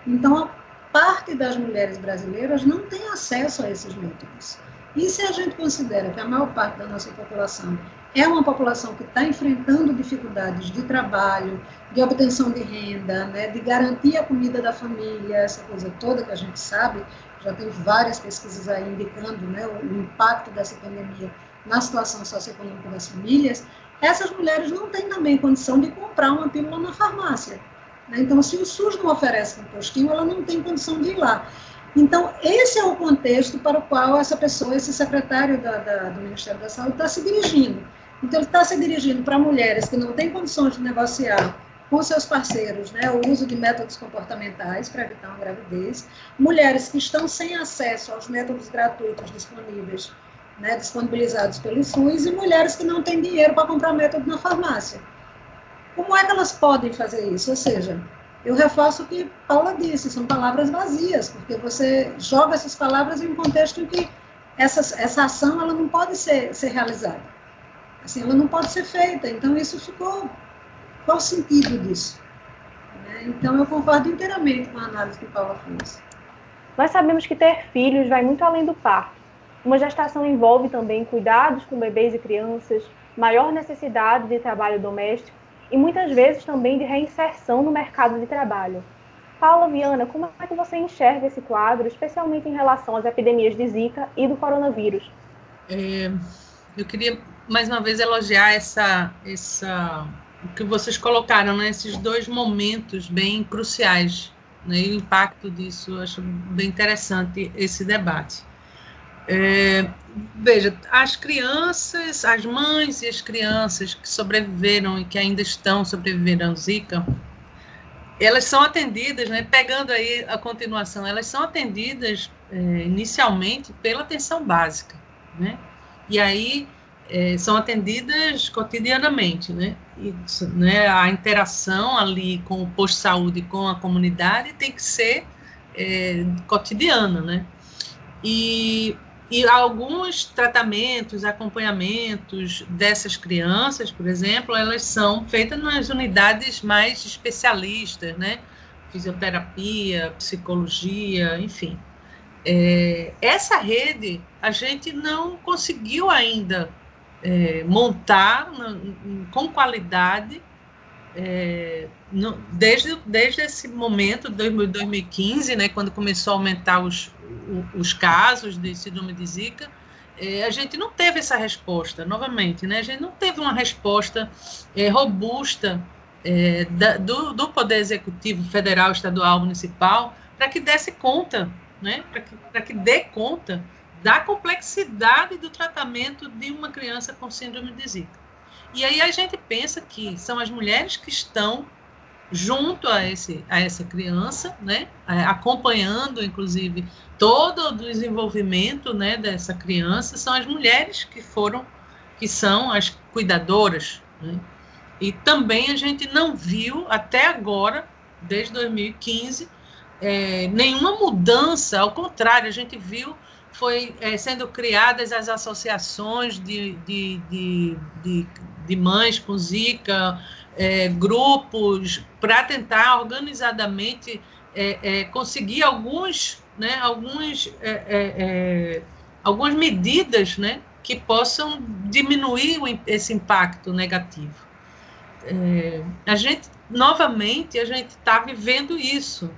Então, a parte das mulheres brasileiras não tem acesso a esses métodos. E se a gente considera que a maior parte da nossa população é uma população que está enfrentando dificuldades de trabalho, de obtenção de renda, né, de garantir a comida da família, essa coisa toda que a gente sabe, já tem várias pesquisas aí indicando né, o, impacto dessa pandemia na situação socioeconômica das famílias, essas mulheres não têm também condição de comprar uma pílula na farmácia. Né? Então, se o SUS não oferece um postinho, ela não tem condição de ir lá. Então, esse é o contexto para o qual essa pessoa, esse secretário da, da, do Ministério da Saúde, está se dirigindo. Então, ele está se dirigindo para mulheres que não têm condições de negociar com seus parceiros né, o uso de métodos comportamentais para evitar uma gravidez, mulheres que estão sem acesso aos métodos gratuitos disponíveis, né, disponibilizados pelo SUS, e mulheres que não têm dinheiro para comprar método na farmácia. Como é que elas podem fazer isso? Ou seja, eu reforço o que Paula disse, são palavras vazias, porque você joga essas palavras em um contexto em que essa, essa ação ela não pode ser, ser realizada. Assim, ela não pode ser feita. Então, isso ficou. Qual o sentido disso? Né? Então, eu concordo inteiramente com a análise que Paula fez. Nós sabemos que ter filhos vai muito além do parto. Uma gestação envolve também cuidados com bebês e crianças, maior necessidade de trabalho doméstico e muitas vezes também de reinserção no mercado de trabalho. Paula Viana, como é que você enxerga esse quadro, especialmente em relação às epidemias de Zika e do coronavírus? É, eu queria mais uma vez elogiar essa, essa, o que vocês colocaram, né, esses dois momentos bem cruciais, né, e o impacto disso, eu acho bem interessante esse debate. É, veja, as crianças, as mães e as crianças que sobreviveram e que ainda estão sobrevivendo ao Zika, elas são atendidas, né, pegando aí a continuação, elas são atendidas é, inicialmente pela atenção básica, né? E aí é, são atendidas cotidianamente, né? Isso, né? A interação ali com o posto de saúde, com a comunidade, tem que ser é, cotidiana, né? E e alguns tratamentos, acompanhamentos dessas crianças, por exemplo, elas são feitas nas unidades mais especialistas, né? Fisioterapia, psicologia, enfim. É, essa rede a gente não conseguiu ainda é, montar com qualidade é, no, desde, desde esse momento, 2015, né, quando começou a aumentar os, os casos de síndrome de Zika, é, a gente não teve essa resposta, novamente, né, a gente não teve uma resposta é, robusta é, da, do, do Poder Executivo Federal, Estadual, Municipal, para que desse conta, né, para que, que dê conta da complexidade do tratamento de uma criança com síndrome de Zika. E aí a gente pensa que são as mulheres que estão junto a, esse, a essa criança, né, acompanhando, inclusive, todo o desenvolvimento né, dessa criança, são as mulheres que foram, que são as cuidadoras. Né? E também a gente não viu, até agora, desde 2015, é, nenhuma mudança, ao contrário, a gente viu foi é, sendo criadas as associações de, de, de, de de mães com Zika, é, grupos, para tentar organizadamente é, é, conseguir alguns, né, alguns, é, é, algumas medidas né, que possam diminuir esse impacto negativo. a gente, novamente, a gente está vivendo isso.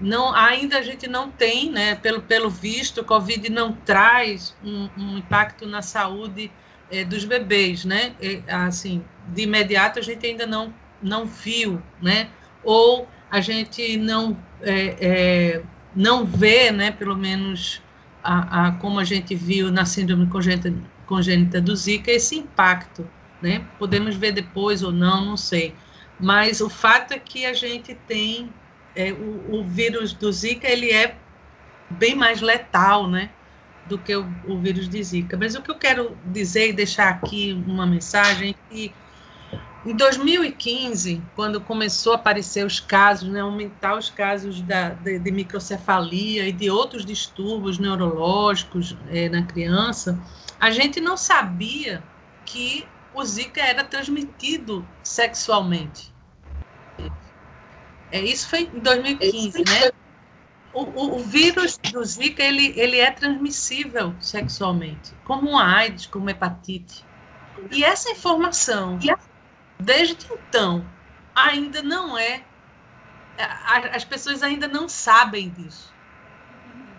Não, ainda a gente não tem, né, pelo, pelo visto, o Covid não traz um, um impacto na saúde é, dos bebês, né? É, assim, de imediato a gente ainda não, não viu, né? Ou a gente não, é, é, não vê, né? Pelo menos a, a, como a gente viu na síndrome congênita, congênita do Zika, esse impacto, né? Podemos ver depois ou não, não sei. Mas o fato é que a gente tem é, o, o vírus do Zika, ele é bem mais letal, né? Do que o, o vírus de Zika. Mas o que eu quero dizer e deixar aqui uma mensagem é que em 2015, quando começou a aparecer os casos, né, aumentar os casos da, de, de microcefalia e de outros distúrbios neurológicos é, na criança, a gente não sabia que o Zika era transmitido sexualmente. É, isso foi em 2015, né? O, o, vírus do Zika ele, ele é transmissível sexualmente, como uma AIDS, como hepatite. E essa informação, desde então, ainda não é. As pessoas ainda não sabem disso.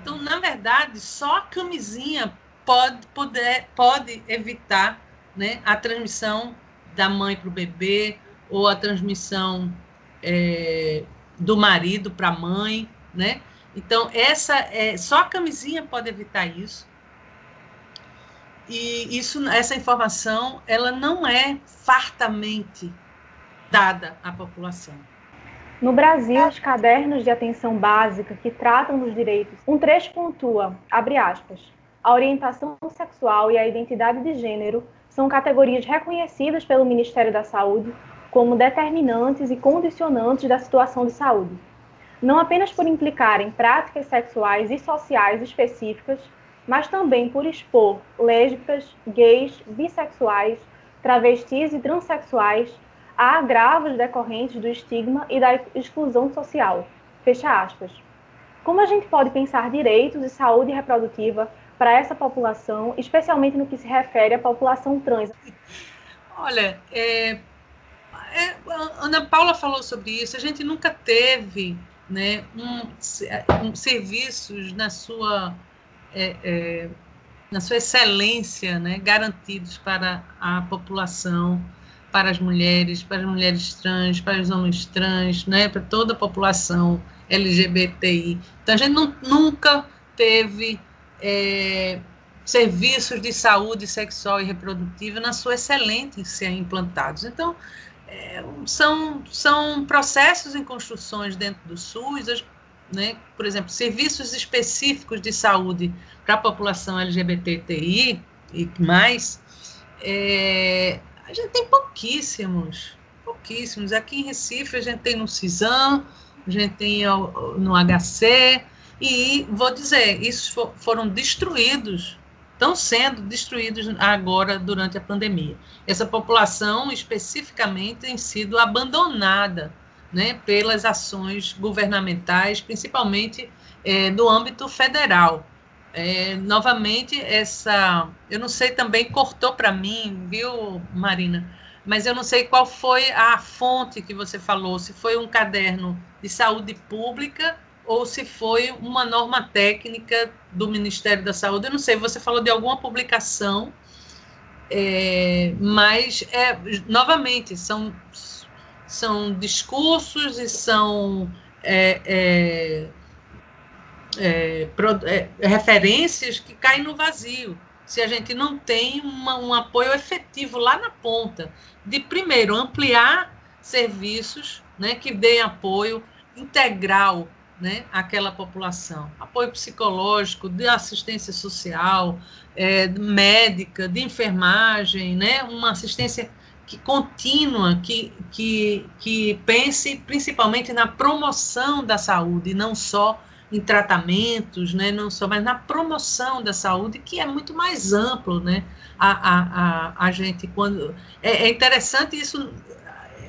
Então, na verdade, só a camisinha pode, poder, pode evitar né, a transmissão da mãe para o bebê ou a transmissão é, do marido para a mãe, né? Então, essa é, só a camisinha pode evitar isso. E isso, essa informação, ela não é fartamente dada à população. No Brasil, os cadernos de atenção básica que tratam dos direitos, um trecho pontua, abre aspas, a orientação sexual e a identidade de gênero são categorias reconhecidas pelo Ministério da Saúde como determinantes e condicionantes da situação de saúde não apenas por implicarem práticas sexuais e sociais específicas, mas também por expor lésbicas, gays, bissexuais, travestis e transexuais a agravos decorrentes do estigma e da exclusão social. Fecha aspas. Como a gente pode pensar direitos e saúde reprodutiva para essa população, especialmente no que se refere à população trans? Olha, é, é, Ana Paula falou sobre isso. A gente nunca teve né, um, um serviços na sua é, é, na sua excelência, né, garantidos para a população, para as mulheres, para as mulheres trans, para os homens trans, né, para toda a população LGBTI. Então a gente não, nunca teve é, serviços de saúde sexual e reprodutiva na sua excelência implantados. Então é, são, são processos em construções dentro do SUS, né, por exemplo, serviços específicos de saúde para a população LGBTI e mais, é, a gente tem pouquíssimos, pouquíssimos. Aqui em Recife a gente tem no CISAM, a gente tem no HC, e vou dizer, isso foram destruídos estão sendo destruídos agora durante a pandemia. Essa população especificamente tem sido abandonada né, pelas ações governamentais, principalmente é, no âmbito federal. É, novamente, essa. Eu não sei também, cortou para mim, viu, Marina? Mas eu não sei qual foi a fonte que você falou, se foi um caderno de saúde pública ou se foi uma norma técnica do Ministério da Saúde. Eu não sei, você falou de alguma publicação, é, mas, é, novamente, são, são discursos e são é, é, é, é, referências que caem no vazio. Se a gente não tem uma, um apoio efetivo lá na ponta, de primeiro ampliar serviços né, que deem apoio integral né, àquela população. Apoio psicológico, de assistência social, é, médica, de enfermagem, né, uma assistência que contínua, que, que, que pense principalmente na promoção da saúde, não só em tratamentos, né, não só, mas na promoção da saúde, que é muito mais amplo, né, a, a, a, a gente, quando, é, é interessante isso,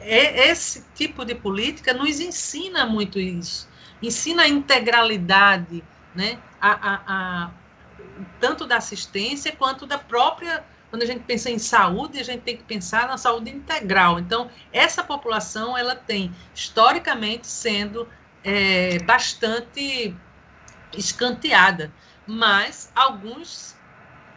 é, esse tipo de política nos ensina muito isso, ensina a integralidade, né, a, a, a, tanto da assistência quanto da própria. Quando a gente pensa em saúde, a gente tem que pensar na saúde integral. Então, essa população, ela tem, historicamente, sendo é, bastante escanteada, mas alguns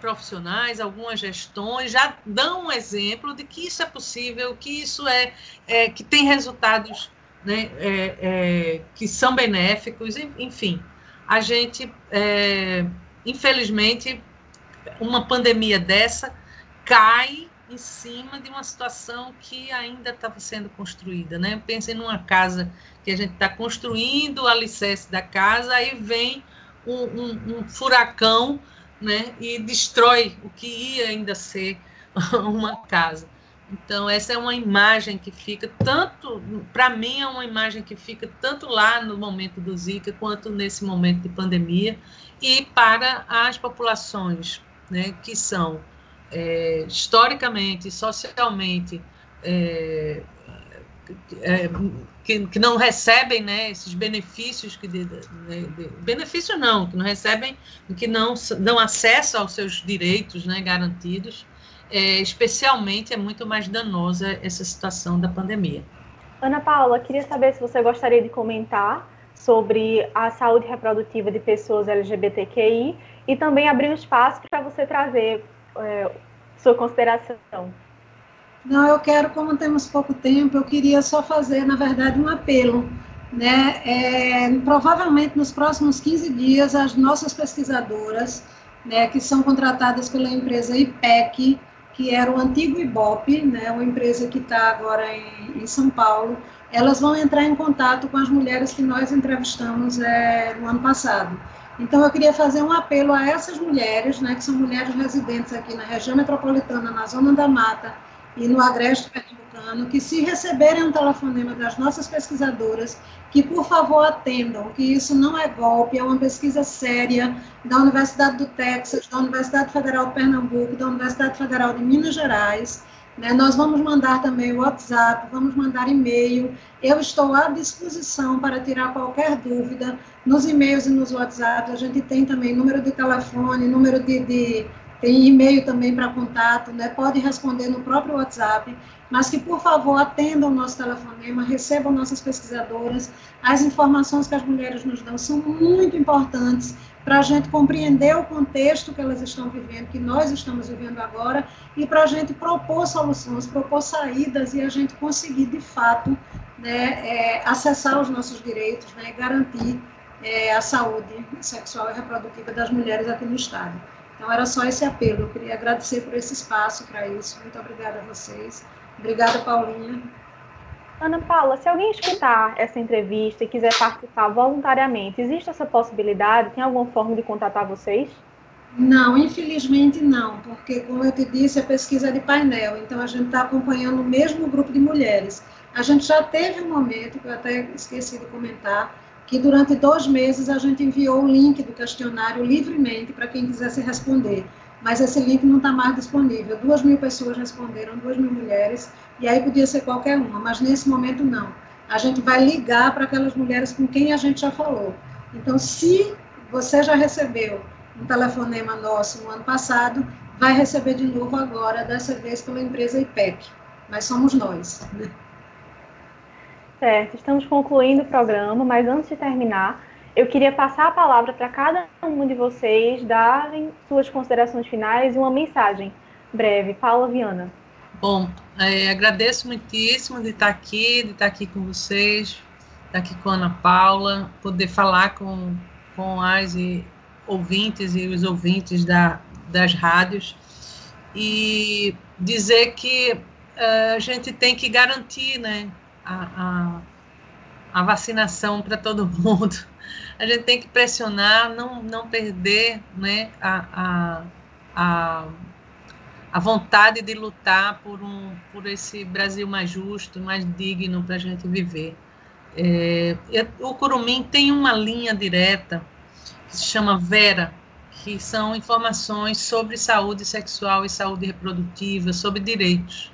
profissionais, algumas gestões já dão um exemplo de que isso é possível, que isso é, é que tem resultados né, é, é, que são benéficos, enfim. A gente, é, infelizmente, uma pandemia dessa cai em cima de uma situação que ainda estava sendo construída, né? Pensem numa casa que a gente está construindo o alicerce da casa, aí vem um, um, um, furacão, né? E destrói o que ia ainda ser uma casa. Então, essa é uma imagem que fica tanto, para mim, é uma imagem que fica tanto lá no momento do Zika, quanto nesse momento de pandemia, e para as populações né, que são é, historicamente, socialmente, é, é, que, que, não recebem né, esses benefícios que de, de, de, benefício não, que não recebem, que não dão acesso aos seus direitos né, garantidos é, especialmente é muito mais danosa essa situação da pandemia. Ana Paula, queria saber se você gostaria de comentar sobre a saúde reprodutiva de pessoas LGBTQI e também abrir um espaço para você trazer é, sua consideração. Não, eu quero, como temos pouco tempo, eu queria só fazer, na verdade, um apelo. Né? É, provavelmente nos próximos 15 dias, as nossas pesquisadoras, né, que são contratadas pela empresa IPEC, que era o antigo Ibope, né, uma empresa que está agora em, em, São Paulo, elas vão entrar em contato com as mulheres que nós entrevistamos é, no ano passado. Então, eu queria fazer um apelo a essas mulheres, né, que são mulheres residentes aqui na região metropolitana, na Zona da Mata e no Agreste pernambucano que, se receberem um telefonema das nossas pesquisadoras, que por favor atendam, que isso não é golpe, é uma pesquisa séria da Universidade do Texas, da Universidade Federal de Pernambuco, da Universidade Federal de Minas Gerais. Né? Nós vamos mandar também o WhatsApp, vamos mandar e-mail. Eu estou à disposição para tirar qualquer dúvida. Nos e-mails e nos WhatsApps, a gente tem também número de telefone, número de, de tem e-mail também para contato, né? pode responder no próprio WhatsApp, mas que, por favor, atendam o nosso telefonema, recebam nossas pesquisadoras. As informações que as mulheres nos dão são muito importantes para a gente compreender o contexto que elas estão vivendo, que nós estamos vivendo agora, e para a gente propor soluções, propor saídas e a gente conseguir, de fato, né, é, acessar os nossos direitos né, e garantir é, a saúde sexual e reprodutiva das mulheres aqui no Estado. Então, era só esse apelo. Eu queria agradecer por esse espaço para isso. Muito obrigada a vocês. Obrigada, Paulinha. Ana Paula, se alguém escutar essa entrevista e quiser participar voluntariamente, existe essa possibilidade? Tem alguma forma de contatar vocês? Não, infelizmente não, porque, como eu te disse, a pesquisa é de painel, então a gente está acompanhando o mesmo grupo de mulheres. A gente já teve um momento, que eu até esqueci de comentar, que durante dois meses a gente enviou o link do questionário livremente para quem quisesse responder. Mas esse link não está mais disponível. Duas mil pessoas responderam, duas mil mulheres, e aí podia ser qualquer uma, mas nesse momento não. A gente vai ligar para aquelas mulheres com quem a gente já falou. Então, se você já recebeu um telefonema nosso no ano passado, vai receber de novo agora, dessa vez pela empresa IPEC. Mas somos nós. Né? Certo, estamos concluindo o programa, mas antes de terminar, eu queria passar a palavra para cada um de vocês darem suas considerações finais e uma mensagem breve. Paula Viana. Bom, é, agradeço muitíssimo de estar aqui, de estar aqui com vocês, estar aqui com a Ana Paula, poder falar com, com as ouvintes e os ouvintes da, das rádios e dizer que uh, a gente tem que garantir, né, a, a, vacinação para todo mundo. A gente tem que pressionar, não, não perder né, a, a, a, a vontade de lutar por, um, por esse Brasil mais justo, mais digno para a gente viver. É, o Curumim tem uma linha direta que se chama Vera, que são informações sobre saúde sexual e saúde reprodutiva, sobre direitos.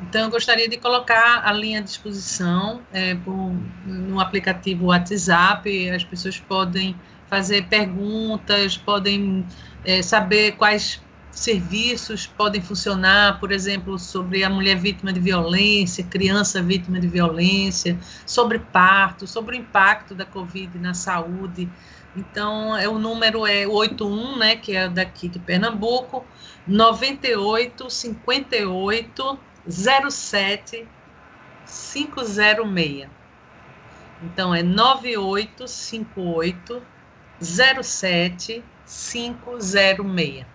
Então, eu gostaria de colocar a linha à disposição é, por, no aplicativo WhatsApp. As pessoas podem fazer perguntas, podem é, saber quais serviços podem funcionar, por exemplo, sobre a mulher vítima de violência, criança vítima de violência, sobre parto, sobre o impacto da Covid na saúde. Então, é, o número é 81, né, que é daqui de Pernambuco, 98 58 07506. Então é 9858 07506.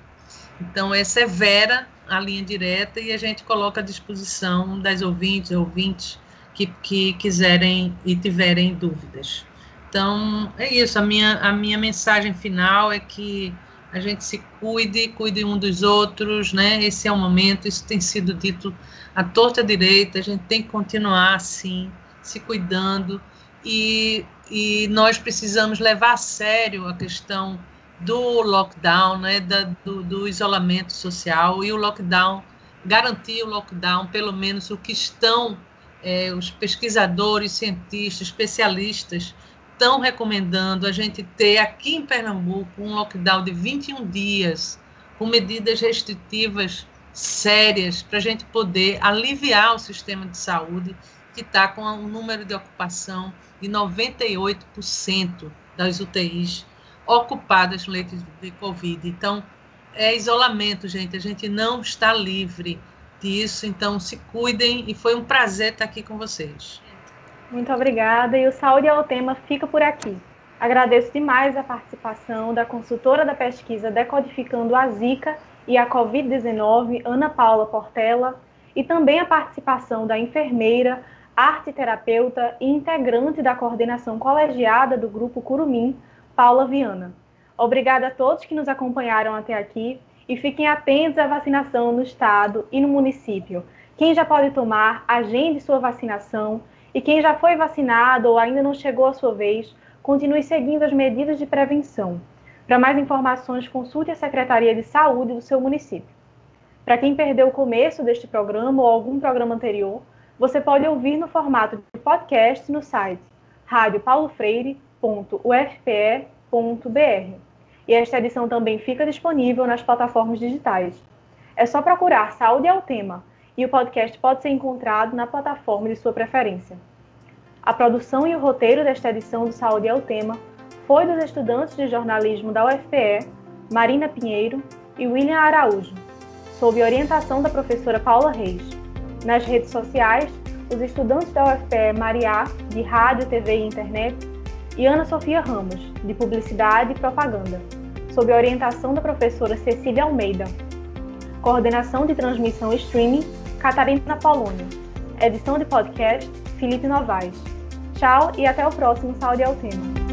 Então essa é Vera, a linha direta, e a gente coloca à disposição das ouvintes, ouvintes que, que quiserem e tiverem dúvidas. Então é isso, a minha, a minha mensagem final é que a gente se cuide, cuide um dos outros, né? Esse é o momento, isso tem sido dito à torta direita, a gente tem que continuar assim, se cuidando, e, e nós precisamos levar a sério a questão do lockdown, né? Da, do, do isolamento social, e o lockdown, garantir o lockdown, pelo menos o que estão é, os pesquisadores, cientistas, especialistas estão recomendando a gente ter aqui em Pernambuco um lockdown de 21 dias, com medidas restritivas sérias, para a gente poder aliviar o sistema de saúde, que está com um número de ocupação de 98% das UTIs ocupadas no leito de Covid. Então, é isolamento, gente. A gente não está livre disso. Então, se cuidem e foi um prazer estar aqui com vocês. Muito obrigada. E o Saúde ao Tema fica por aqui. Agradeço demais a participação da consultora da pesquisa Decodificando a Zika e a Covid-19, Ana Paula Portela, e também a participação da enfermeira, arte-terapeuta e integrante da coordenação colegiada do Grupo Curumim, Paula Viana. Obrigada a todos que nos acompanharam até aqui e fiquem atentos à vacinação no estado e no município. Quem já pode tomar, agende sua vacinação. E quem já foi vacinado ou ainda não chegou a sua vez, continue seguindo as medidas de prevenção. Para mais informações, consulte a Secretaria de Saúde do seu município. Para quem perdeu o começo deste programa ou algum programa anterior, você pode ouvir no formato de podcast no site radiopaulofreire.ufpe.br. E esta edição também fica disponível nas plataformas digitais. É só procurar Saúde é o Tema e o podcast pode ser encontrado na plataforma de sua preferência. A produção e o roteiro desta edição do Saúde é o Tema foi dos estudantes de jornalismo da UFPE, Marina Pinheiro e William Araújo, sob orientação da professora Paula Reis. Nas redes sociais, os estudantes da UFPE Mariá, de Rádio, TV e Internet, e Ana Sofia Ramos, de Publicidade e Propaganda, sob orientação da professora Cecília Almeida. Coordenação de transmissão e streaming, Catarina Polônia. Edição de podcast, Felipe Novaes. Tchau e até o próximo Saúde ao Tema.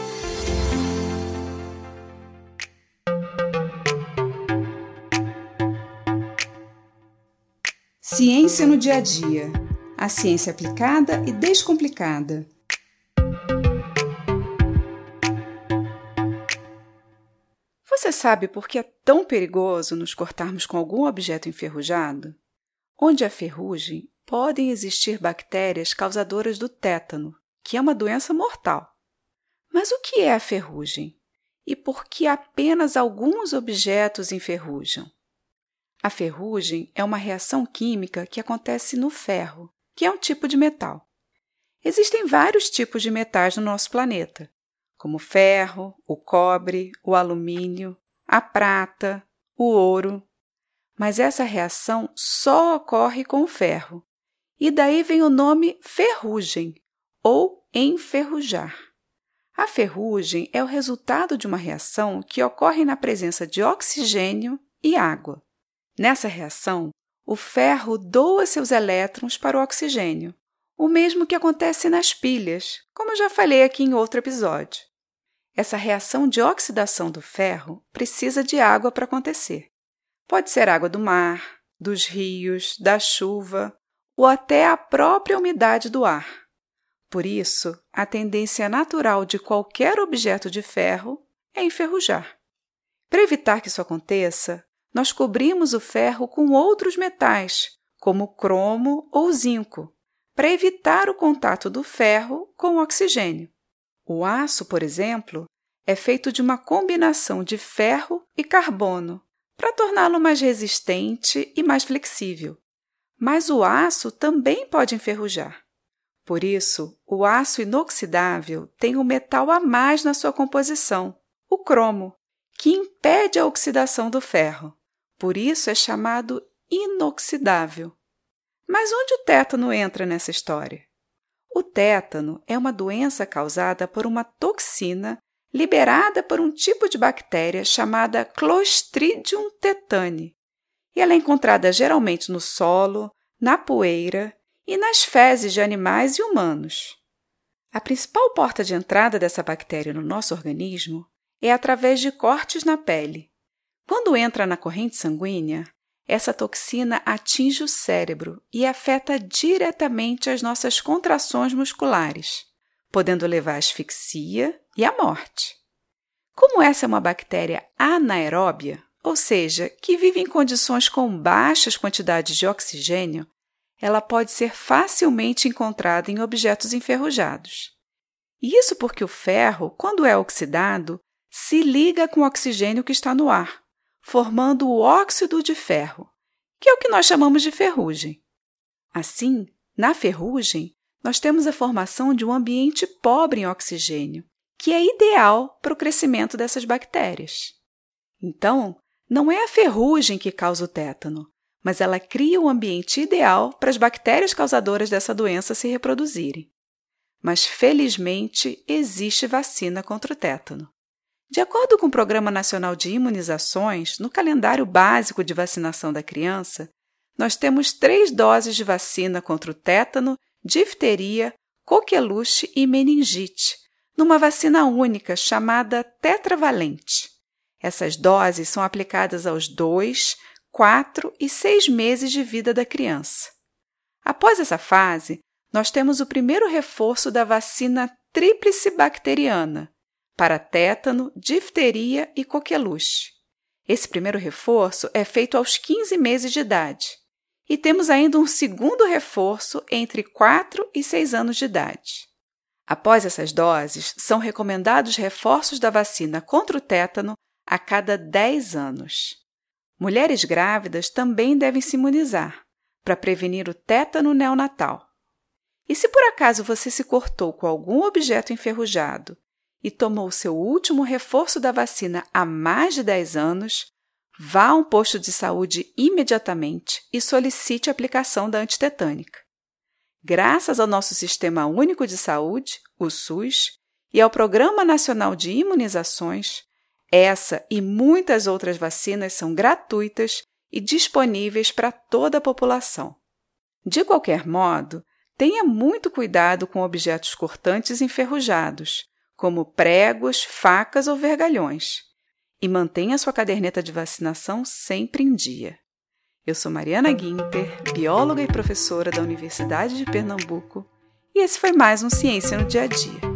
Ciência no dia a dia. A ciência aplicada e descomplicada. Você sabe por que é tão perigoso nos cortarmos com algum objeto enferrujado? Onde há ferrugem, podem existir bactérias causadoras do tétano, que é uma doença mortal. Mas o que é a ferrugem? E por que apenas alguns objetos enferrujam? A ferrugem é uma reação química que acontece no ferro, que é um tipo de metal. Existem vários tipos de metais no nosso planeta, como o ferro, o cobre, o alumínio, a prata, o ouro. Mas essa reação só ocorre com o ferro, e daí vem o nome ferrugem ou enferrujar. A ferrugem é o resultado de uma reação que ocorre na presença de oxigênio e água. Nessa reação, o ferro doa seus elétrons para o oxigênio, o mesmo que acontece nas pilhas, como já falei aqui em outro episódio. Essa reação de oxidação do ferro precisa de água para acontecer. Pode ser água do mar, dos rios, da chuva ou até a própria umidade do ar. Por isso, a tendência natural de qualquer objeto de ferro é enferrujar. Para evitar que isso aconteça, nós cobrimos o ferro com outros metais, como cromo ou zinco, para evitar o contato do ferro com o oxigênio. O aço, por exemplo, é feito de uma combinação de ferro e carbono, para torná-lo mais resistente e mais flexível. Mas o aço também pode enferrujar. Por isso, o aço inoxidável tem um metal a mais na sua composição, o cromo, que impede a oxidação do ferro. Por isso é chamado inoxidável. Mas onde o tétano entra nessa história? O tétano é uma doença causada por uma toxina liberada por um tipo de bactéria chamada Clostridium tetani. E ela é encontrada geralmente no solo, na poeira e nas fezes de animais e humanos. A principal porta de entrada dessa bactéria no nosso organismo é através de cortes na pele. Quando entra na corrente sanguínea, essa toxina atinge o cérebro e afeta diretamente as nossas contrações musculares, podendo levar à asfixia e à morte. Como essa é uma bactéria anaeróbia, ou seja, que vive em condições com baixas quantidades de oxigênio, ela pode ser facilmente encontrada em objetos enferrujados. Isso porque o ferro, quando é oxidado, se liga com o oxigênio que está no ar, formando o óxido de ferro, que é o que nós chamamos de ferrugem. Assim, na ferrugem, nós temos a formação de um ambiente pobre em oxigênio, que é ideal para o crescimento dessas bactérias. Então, não é a ferrugem que causa o tétano, mas ela cria o um ambiente ideal para as bactérias causadoras dessa doença se reproduzirem. Mas, felizmente, existe vacina contra o tétano. De acordo com o Programa Nacional de Imunizações, no calendário básico de vacinação da criança, nós temos três doses de vacina contra o tétano, difteria, coqueluche e meningite, numa vacina única chamada tetravalente. Essas doses são aplicadas aos 2, 4 e 6 meses de vida da criança. Após essa fase, nós temos o primeiro reforço da vacina tríplice bacteriana para tétano, difteria e coqueluche. Esse primeiro reforço é feito aos 15 meses de idade. E temos ainda um segundo reforço entre 4 e 6 anos de idade. Após essas doses, são recomendados reforços da vacina contra o tétano a cada 10 anos. Mulheres grávidas também devem se imunizar para prevenir o tétano neonatal. E se por acaso você se cortou com algum objeto enferrujado e tomou seu último reforço da vacina há mais de 10 anos, vá a um posto de saúde imediatamente e solicite a aplicação da antitetânica. Graças ao nosso Sistema Único de Saúde, o SUS, e ao Programa Nacional de Imunizações, essa e muitas outras vacinas são gratuitas e disponíveis para toda a população. De qualquer modo, tenha muito cuidado com objetos cortantes enferrujados, como pregos, facas ou vergalhões, e mantenha sua caderneta de vacinação sempre em dia. Eu sou Mariana Guinter, bióloga e professora da Universidade de Pernambuco, e esse foi mais um Ciência no Dia a Dia.